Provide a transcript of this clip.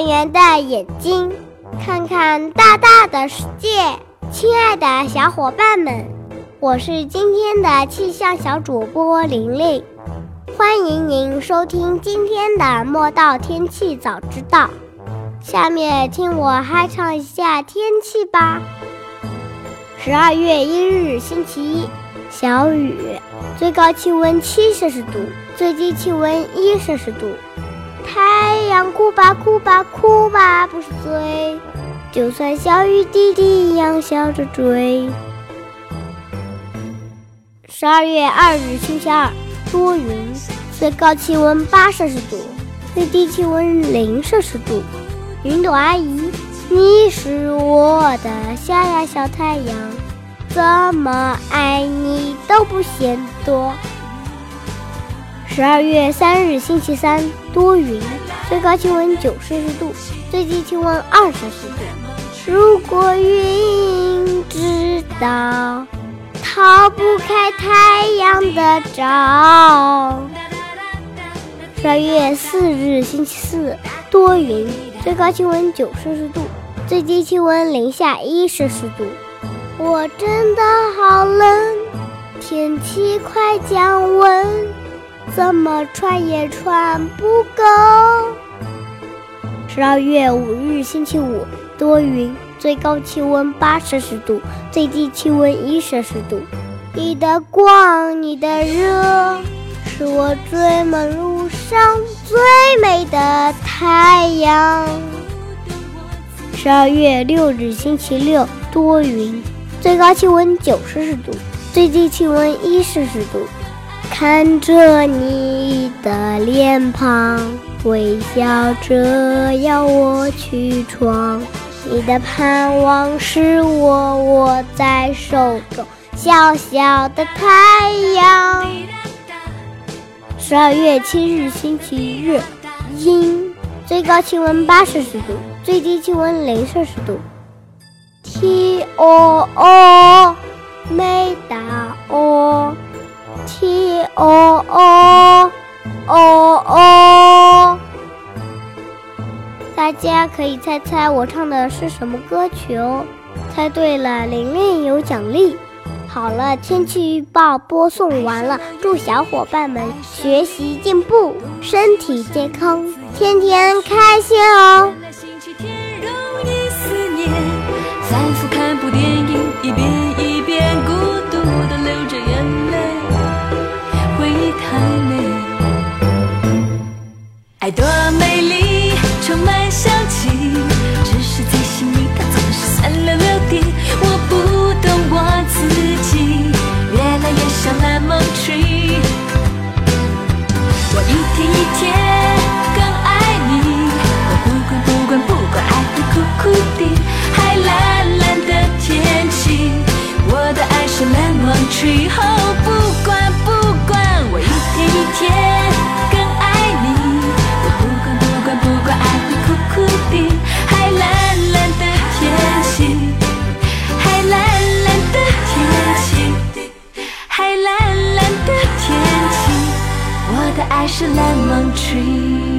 圆圆的眼睛，看看大大的世界。亲爱的小伙伴们，我是今天的气象小主播玲玲，欢迎您收听今天的莫道天气早知道。下面听我嗨唱一下天气吧。十二月一日，星期一，小雨，最高气温七摄氏度，最低气温一摄氏度。太阳哭吧哭吧哭吧不是罪，就算小雨滴滴一样笑着追。十二月二日星期二，多云，最高气温八摄氏度，最低气温零摄氏度。云朵阿姨，你是我的小呀小太阳，怎么爱你都不嫌多。十二月三日星期三，多云，最高气温九摄氏度，最低气温二摄氏度。如果云知道逃不开太阳的照。十二月四日星期四，多云，最高气温九摄氏度，最低气温零下一摄氏度。我真的好冷，天气快降温。怎么穿也穿不够。十二月五日，星期五，多云，最高气温八摄氏度，最低气温一摄氏度。你的光，你的热，是我追梦路上最美的太阳。十二月六日，星期六，多云，最高气温九摄氏度，最低气温一摄氏度。看着你的脸庞，微笑着要我去闯。你的盼望是我握在手中小小的太阳。十二月七日星期日，阴，最高气温八摄氏度，最低气温零摄氏度。T O O，没打 O。T O O O O，大家可以猜猜我唱的是什么歌曲哦？猜对了，玲玲有奖励。好了，天气预报播送完了，祝小伙伴们学习进步，身体健康，天天开心哦！反复看部电影一遍。的美 among tree.